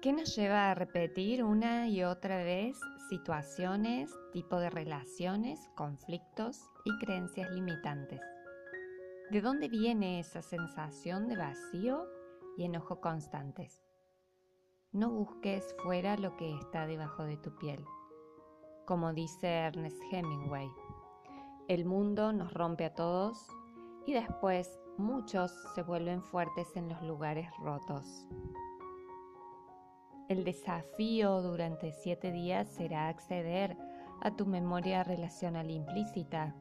¿Qué nos lleva a repetir una y otra vez situaciones, tipo de relaciones, conflictos y creencias limitantes? ¿De dónde viene esa sensación de vacío y enojo constantes? No busques fuera lo que está debajo de tu piel. Como dice Ernest Hemingway, el mundo nos rompe a todos y después muchos se vuelven fuertes en los lugares rotos. El desafío durante siete días será acceder a tu memoria relacional implícita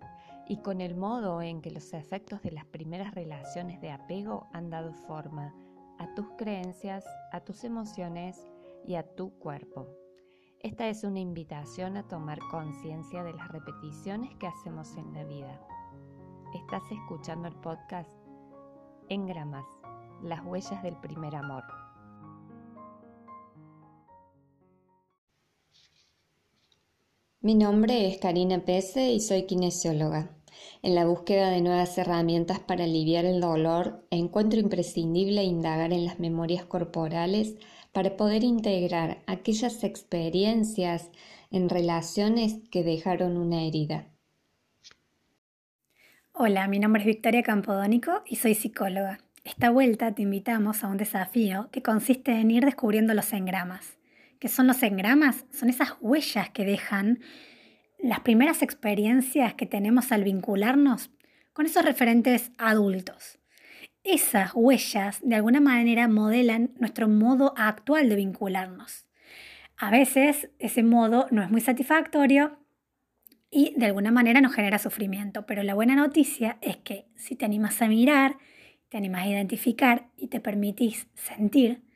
y con el modo en que los efectos de las primeras relaciones de apego han dado forma a tus creencias, a tus emociones y a tu cuerpo. Esta es una invitación a tomar conciencia de las repeticiones que hacemos en la vida. Estás escuchando el podcast Engramas, las huellas del primer amor. Mi nombre es Karina Pese y soy kinesióloga. En la búsqueda de nuevas herramientas para aliviar el dolor, encuentro imprescindible indagar en las memorias corporales para poder integrar aquellas experiencias en relaciones que dejaron una herida. Hola, mi nombre es Victoria Campodónico y soy psicóloga. Esta vuelta te invitamos a un desafío que consiste en ir descubriendo los engramas. ¿Qué son los engramas? Son esas huellas que dejan las primeras experiencias que tenemos al vincularnos con esos referentes adultos. Esas huellas de alguna manera modelan nuestro modo actual de vincularnos. A veces ese modo no es muy satisfactorio y de alguna manera nos genera sufrimiento, pero la buena noticia es que si te animas a mirar, te animas a identificar y te permitís sentir,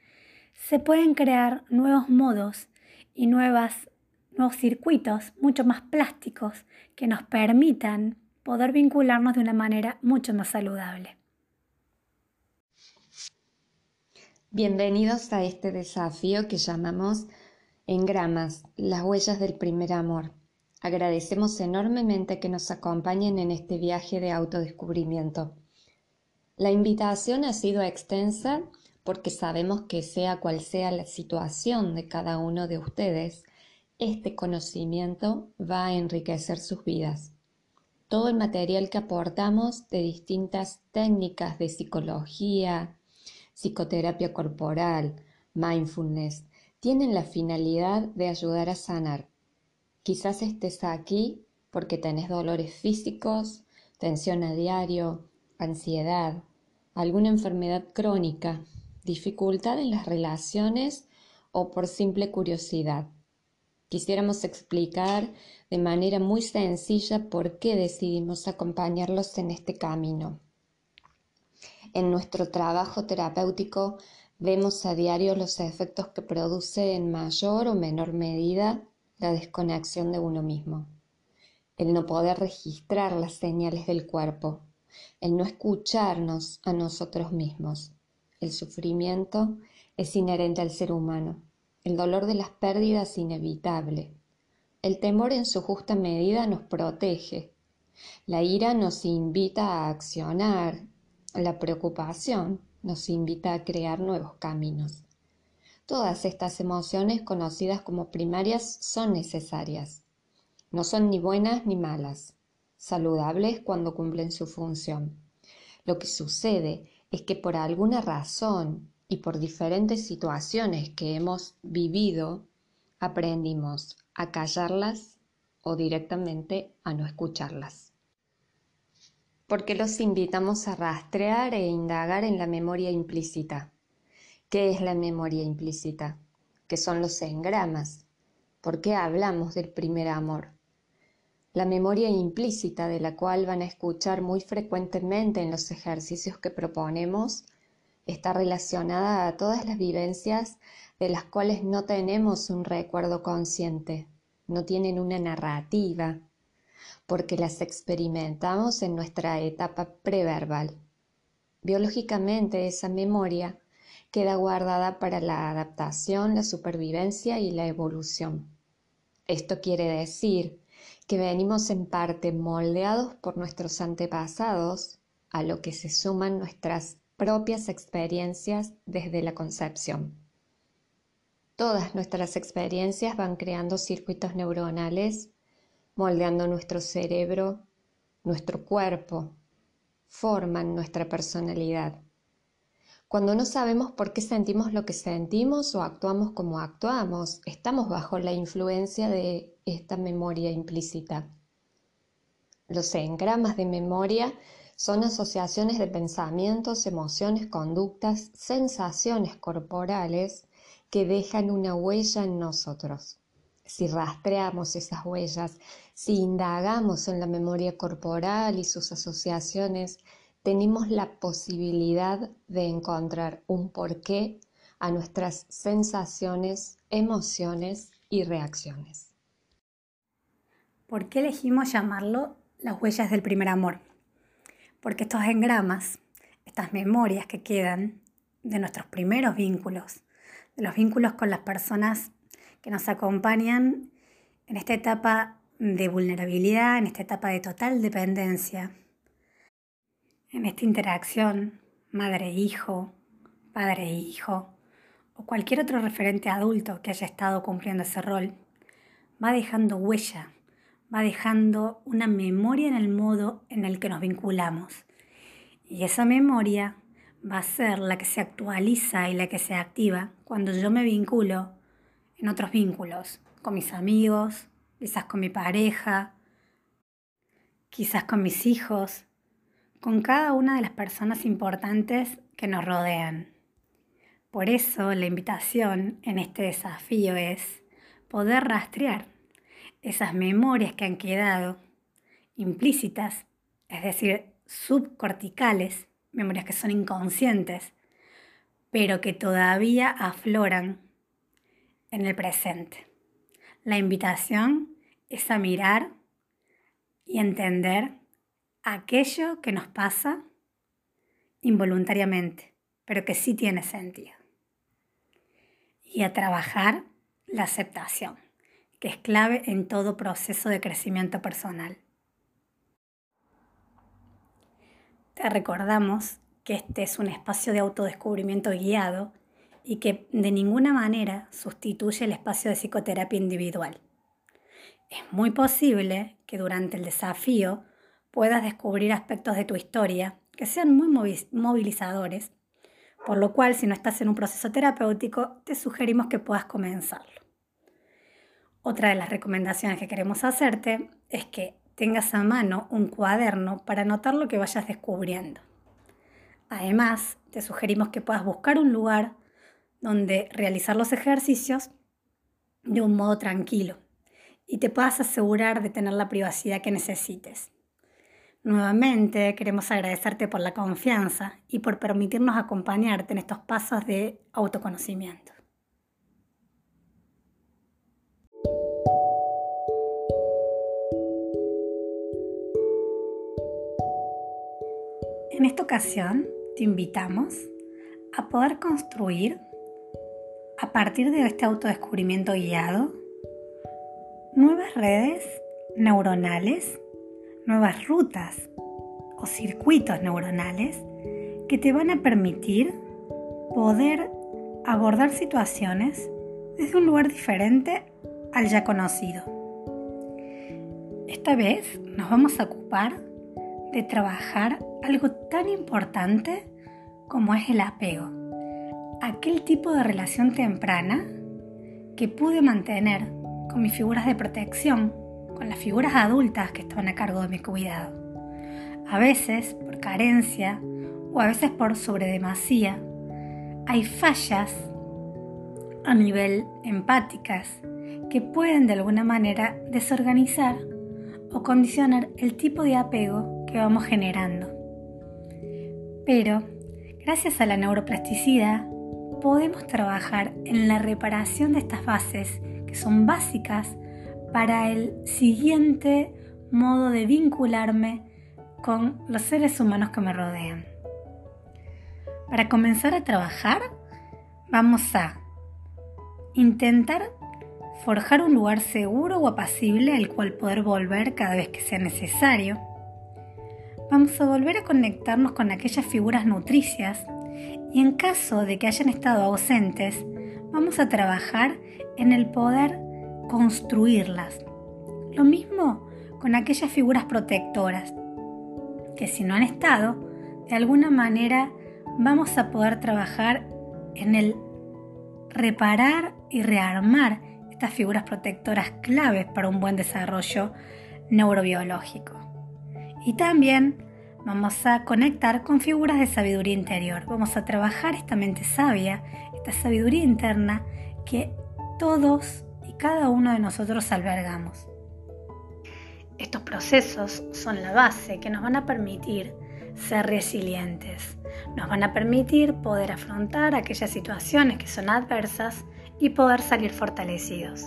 se pueden crear nuevos modos y nuevas, nuevos circuitos mucho más plásticos que nos permitan poder vincularnos de una manera mucho más saludable. Bienvenidos a este desafío que llamamos Engramas, las huellas del primer amor. Agradecemos enormemente que nos acompañen en este viaje de autodescubrimiento. La invitación ha sido extensa porque sabemos que sea cual sea la situación de cada uno de ustedes, este conocimiento va a enriquecer sus vidas. Todo el material que aportamos de distintas técnicas de psicología, psicoterapia corporal, mindfulness, tienen la finalidad de ayudar a sanar. Quizás estés aquí porque tenés dolores físicos, tensión a diario, ansiedad, alguna enfermedad crónica, dificultad en las relaciones o por simple curiosidad. Quisiéramos explicar de manera muy sencilla por qué decidimos acompañarlos en este camino. En nuestro trabajo terapéutico vemos a diario los efectos que produce en mayor o menor medida la desconexión de uno mismo, el no poder registrar las señales del cuerpo, el no escucharnos a nosotros mismos el sufrimiento es inherente al ser humano. El dolor de las pérdidas inevitable. El temor en su justa medida nos protege. La ira nos invita a accionar. La preocupación nos invita a crear nuevos caminos. Todas estas emociones conocidas como primarias son necesarias. No son ni buenas ni malas, saludables cuando cumplen su función. Lo que sucede es que por alguna razón y por diferentes situaciones que hemos vivido, aprendimos a callarlas o directamente a no escucharlas. Porque los invitamos a rastrear e indagar en la memoria implícita. ¿Qué es la memoria implícita? ¿Qué son los engramas? ¿Por qué hablamos del primer amor? La memoria implícita de la cual van a escuchar muy frecuentemente en los ejercicios que proponemos está relacionada a todas las vivencias de las cuales no tenemos un recuerdo consciente, no tienen una narrativa, porque las experimentamos en nuestra etapa preverbal. Biológicamente esa memoria queda guardada para la adaptación, la supervivencia y la evolución. Esto quiere decir que venimos en parte moldeados por nuestros antepasados, a lo que se suman nuestras propias experiencias desde la concepción. Todas nuestras experiencias van creando circuitos neuronales, moldeando nuestro cerebro, nuestro cuerpo, forman nuestra personalidad. Cuando no sabemos por qué sentimos lo que sentimos o actuamos como actuamos, estamos bajo la influencia de esta memoria implícita. Los engramas de memoria son asociaciones de pensamientos, emociones, conductas, sensaciones corporales que dejan una huella en nosotros. Si rastreamos esas huellas, si indagamos en la memoria corporal y sus asociaciones, tenemos la posibilidad de encontrar un porqué a nuestras sensaciones, emociones y reacciones. ¿Por qué elegimos llamarlo las huellas del primer amor? Porque estos engramas, estas memorias que quedan de nuestros primeros vínculos, de los vínculos con las personas que nos acompañan en esta etapa de vulnerabilidad, en esta etapa de total dependencia, en esta interacción madre-hijo, padre-hijo o cualquier otro referente adulto que haya estado cumpliendo ese rol, va dejando huella, va dejando una memoria en el modo en el que nos vinculamos. Y esa memoria va a ser la que se actualiza y la que se activa cuando yo me vinculo en otros vínculos, con mis amigos, quizás con mi pareja, quizás con mis hijos, con cada una de las personas importantes que nos rodean. Por eso la invitación en este desafío es poder rastrear esas memorias que han quedado implícitas, es decir, subcorticales, memorias que son inconscientes, pero que todavía afloran en el presente. La invitación es a mirar y entender aquello que nos pasa involuntariamente, pero que sí tiene sentido. Y a trabajar la aceptación, que es clave en todo proceso de crecimiento personal. Te recordamos que este es un espacio de autodescubrimiento guiado y que de ninguna manera sustituye el espacio de psicoterapia individual. Es muy posible que durante el desafío puedas descubrir aspectos de tu historia que sean muy movilizadores, por lo cual si no estás en un proceso terapéutico, te sugerimos que puedas comenzarlo. Otra de las recomendaciones que queremos hacerte es que tengas a mano un cuaderno para anotar lo que vayas descubriendo. Además, te sugerimos que puedas buscar un lugar donde realizar los ejercicios de un modo tranquilo y te puedas asegurar de tener la privacidad que necesites. Nuevamente queremos agradecerte por la confianza y por permitirnos acompañarte en estos pasos de autoconocimiento. En esta ocasión te invitamos a poder construir, a partir de este autodescubrimiento guiado, nuevas redes neuronales, nuevas rutas o circuitos neuronales que te van a permitir poder abordar situaciones desde un lugar diferente al ya conocido. Esta vez nos vamos a ocupar de trabajar algo tan importante como es el apego. Aquel tipo de relación temprana que pude mantener con mis figuras de protección, con las figuras adultas que estaban a cargo de mi cuidado. A veces por carencia o a veces por sobredemasía, hay fallas a nivel empáticas que pueden de alguna manera desorganizar o condicionar el tipo de apego que vamos generando. Pero, gracias a la neuroplasticidad, podemos trabajar en la reparación de estas bases que son básicas para el siguiente modo de vincularme con los seres humanos que me rodean. Para comenzar a trabajar, vamos a intentar forjar un lugar seguro o apacible al cual poder volver cada vez que sea necesario vamos a volver a conectarnos con aquellas figuras nutricias y en caso de que hayan estado ausentes, vamos a trabajar en el poder construirlas. Lo mismo con aquellas figuras protectoras, que si no han estado, de alguna manera vamos a poder trabajar en el reparar y rearmar estas figuras protectoras claves para un buen desarrollo neurobiológico. Y también vamos a conectar con figuras de sabiduría interior. Vamos a trabajar esta mente sabia, esta sabiduría interna que todos y cada uno de nosotros albergamos. Estos procesos son la base que nos van a permitir ser resilientes, nos van a permitir poder afrontar aquellas situaciones que son adversas y poder salir fortalecidos.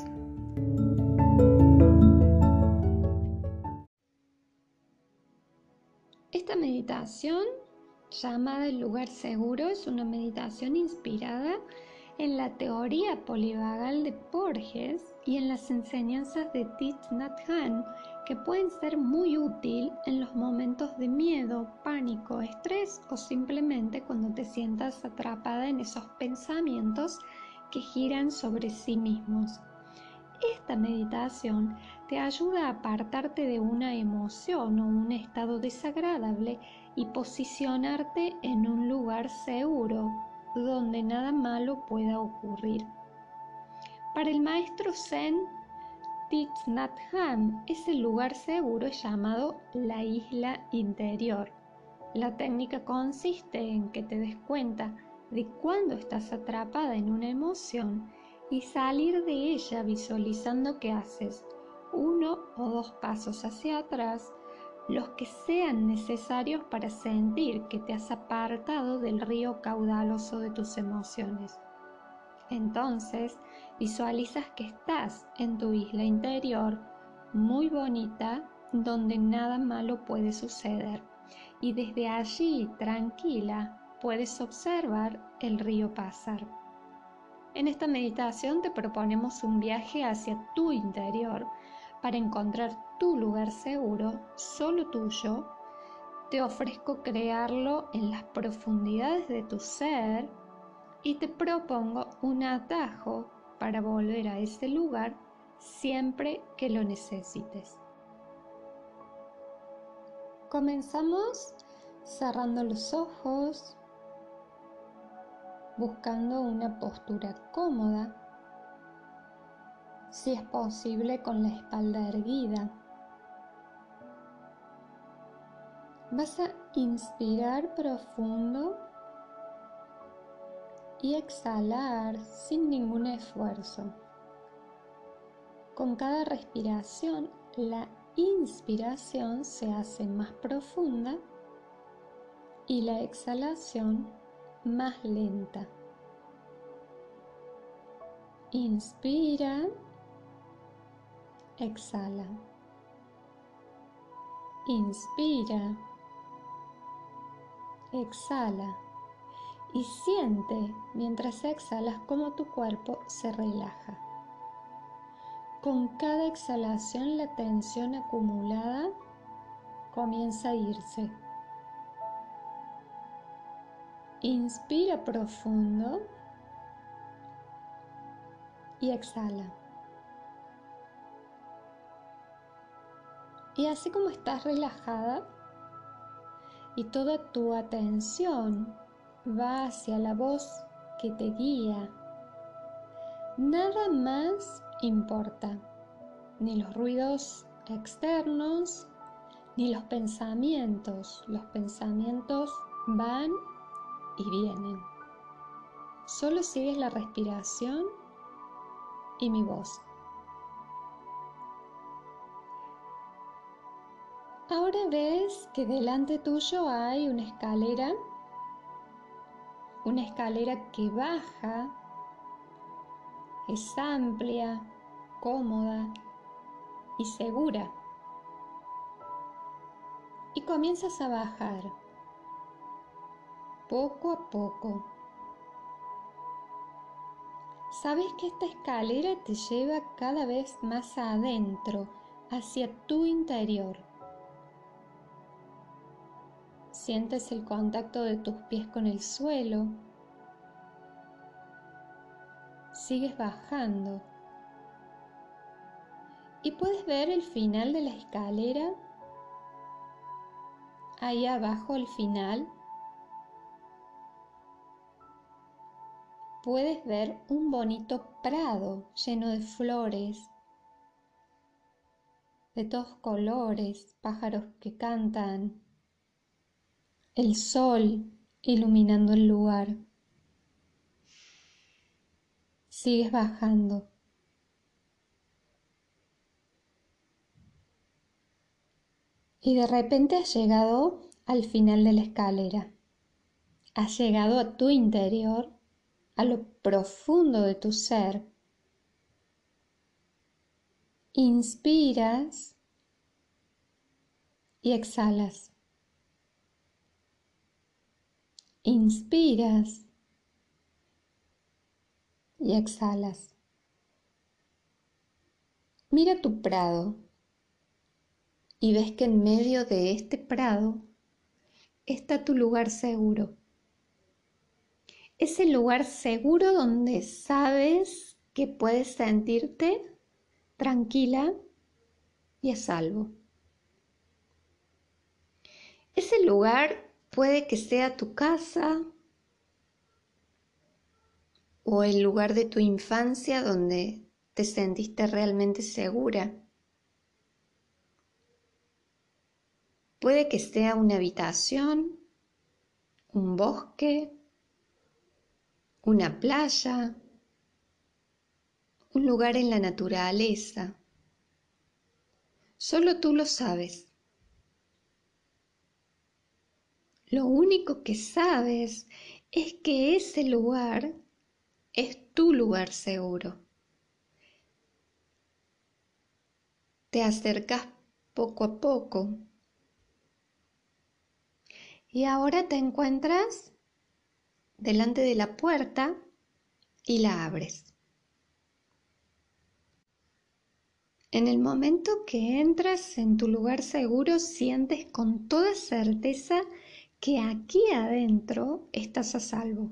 Esta meditación, llamada el lugar seguro, es una meditación inspirada en la teoría polivagal de Borges y en las enseñanzas de Thich Nhat Hanh, que pueden ser muy útil en los momentos de miedo, pánico, estrés o simplemente cuando te sientas atrapada en esos pensamientos que giran sobre sí mismos. Esta meditación te ayuda a apartarte de una emoción o un estado desagradable y posicionarte en un lugar seguro donde nada malo pueda ocurrir. Para el maestro Zen, Thich Nhat Hanh, lugar seguro llamado la isla interior. La técnica consiste en que te des cuenta de cuando estás atrapada en una emoción y salir de ella visualizando que haces uno o dos pasos hacia atrás, los que sean necesarios para sentir que te has apartado del río caudaloso de tus emociones. Entonces, visualizas que estás en tu isla interior, muy bonita, donde nada malo puede suceder. Y desde allí, tranquila, puedes observar el río pasar. En esta meditación te proponemos un viaje hacia tu interior para encontrar tu lugar seguro, solo tuyo. Te ofrezco crearlo en las profundidades de tu ser y te propongo un atajo para volver a ese lugar siempre que lo necesites. Comenzamos cerrando los ojos, buscando una postura cómoda, si es posible con la espalda erguida. Vas a inspirar profundo y exhalar sin ningún esfuerzo. Con cada respiración, la inspiración se hace más profunda y la exhalación más lenta. Inspira, exhala. Inspira, exhala. Y siente mientras exhalas cómo tu cuerpo se relaja. Con cada exhalación la tensión acumulada comienza a irse. Inspira profundo y exhala. Y así como estás relajada y toda tu atención va hacia la voz que te guía, nada más importa, ni los ruidos externos, ni los pensamientos. Los pensamientos van y vienen. Solo sigues la respiración y mi voz. Ahora ves que delante tuyo hay una escalera, una escalera que baja, es amplia, cómoda y segura. Y comienzas a bajar poco a poco. Sabes que esta escalera te lleva cada vez más adentro, hacia tu interior. Sientes el contacto de tus pies con el suelo. Sigues bajando. Y puedes ver el final de la escalera. Ahí abajo el final. Puedes ver un bonito prado lleno de flores, de todos colores, pájaros que cantan, el sol iluminando el lugar. Sigues bajando. Y de repente has llegado al final de la escalera. Has llegado a tu interior, a lo profundo de tu ser. Inspiras y exhalas. Inspiras y exhalas. Mira tu prado y ves que en medio de este prado está tu lugar seguro. Es el lugar seguro donde sabes que puedes sentirte tranquila y a salvo. Ese lugar puede que sea tu casa o el lugar de tu infancia donde te sentiste realmente segura. Puede que sea una habitación, un bosque, una playa, un lugar en la naturaleza. Solo tú lo sabes. Lo único que sabes es que ese lugar es tu lugar seguro. Te acercas poco a poco y ahora te encuentras delante de la puerta y la abres. En el momento que entras en tu lugar seguro, sientes con toda certeza que aquí adentro estás a salvo.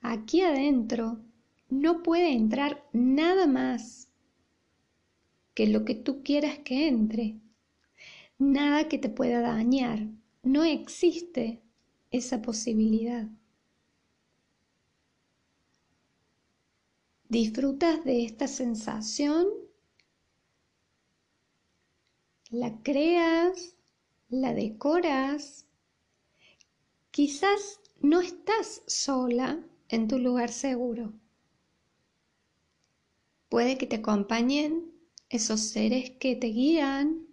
Aquí adentro no puede entrar nada más que lo que tú quieras que entre nada que te pueda dañar. No existe esa posibilidad. ¿Disfrutas de esta sensación? ¿La creas? ¿La decoras? Quizás no estás sola en tu lugar seguro. Puede que te acompañen esos seres que te guían,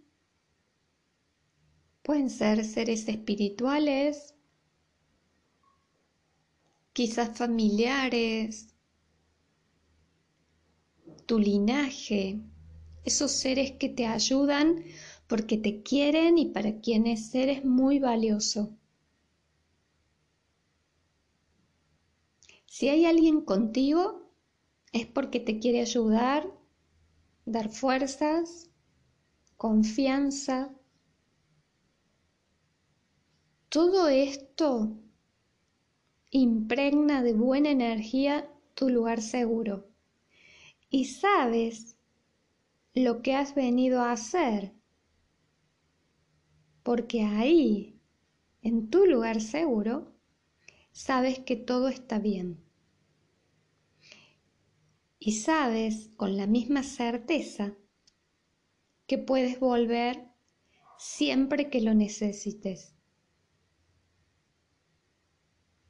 Pueden ser seres espirituales, quizás familiares, tu linaje, esos seres que te ayudan porque te quieren y para quienes eres muy valioso. Si hay alguien contigo, es porque te quiere ayudar, dar fuerzas, confianza, todo esto impregna de buena energía tu lugar seguro. Y sabes lo que has venido a hacer, porque ahí, en tu lugar seguro, sabes que todo está bien. Y sabes con la misma certeza que puedes volver siempre que lo necesites.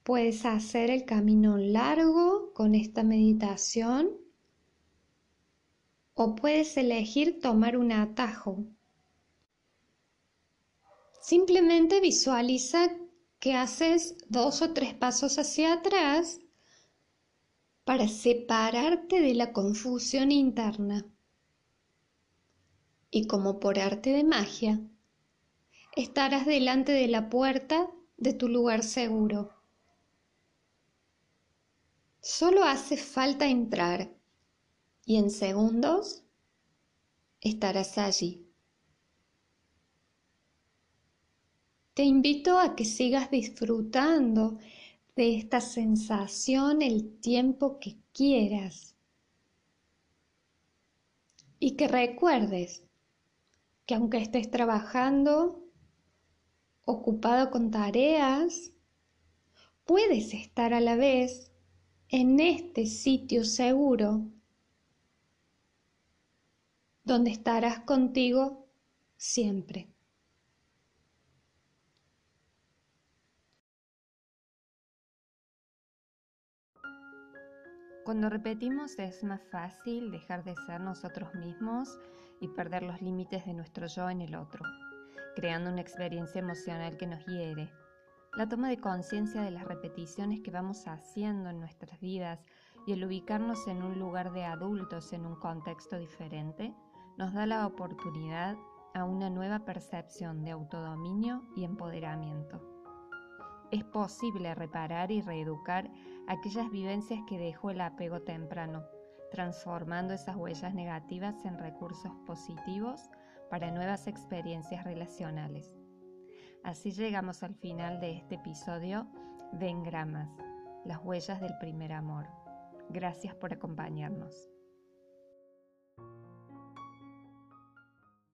Puedes hacer el camino largo con esta meditación o puedes elegir tomar un atajo. Simplemente visualiza que haces dos o tres pasos hacia atrás para separarte de la confusión interna. Y como por arte de magia, estarás delante de la puerta de tu lugar seguro. Solo hace falta entrar y en segundos estarás allí. Te invito a que sigas disfrutando de esta sensación el tiempo que quieras. Y que recuerdes que aunque estés trabajando, ocupado con tareas, puedes estar a la vez en este sitio seguro donde estarás contigo siempre. Cuando repetimos es más fácil dejar de ser nosotros mismos y perder los límites de nuestro yo en el otro, creando una experiencia emocional que nos hiere. La toma de conciencia de las repeticiones que vamos haciendo en nuestras vidas y el ubicarnos en un lugar de adultos en un contexto diferente nos da la oportunidad a una nueva percepción de autodominio y empoderamiento. Es posible reparar y reeducar aquellas vivencias que dejó el apego temprano, transformando esas huellas negativas en recursos positivos para nuevas experiencias relacionales. Así llegamos al final de este episodio de Engramas, las huellas del primer amor. Gracias por acompañarnos.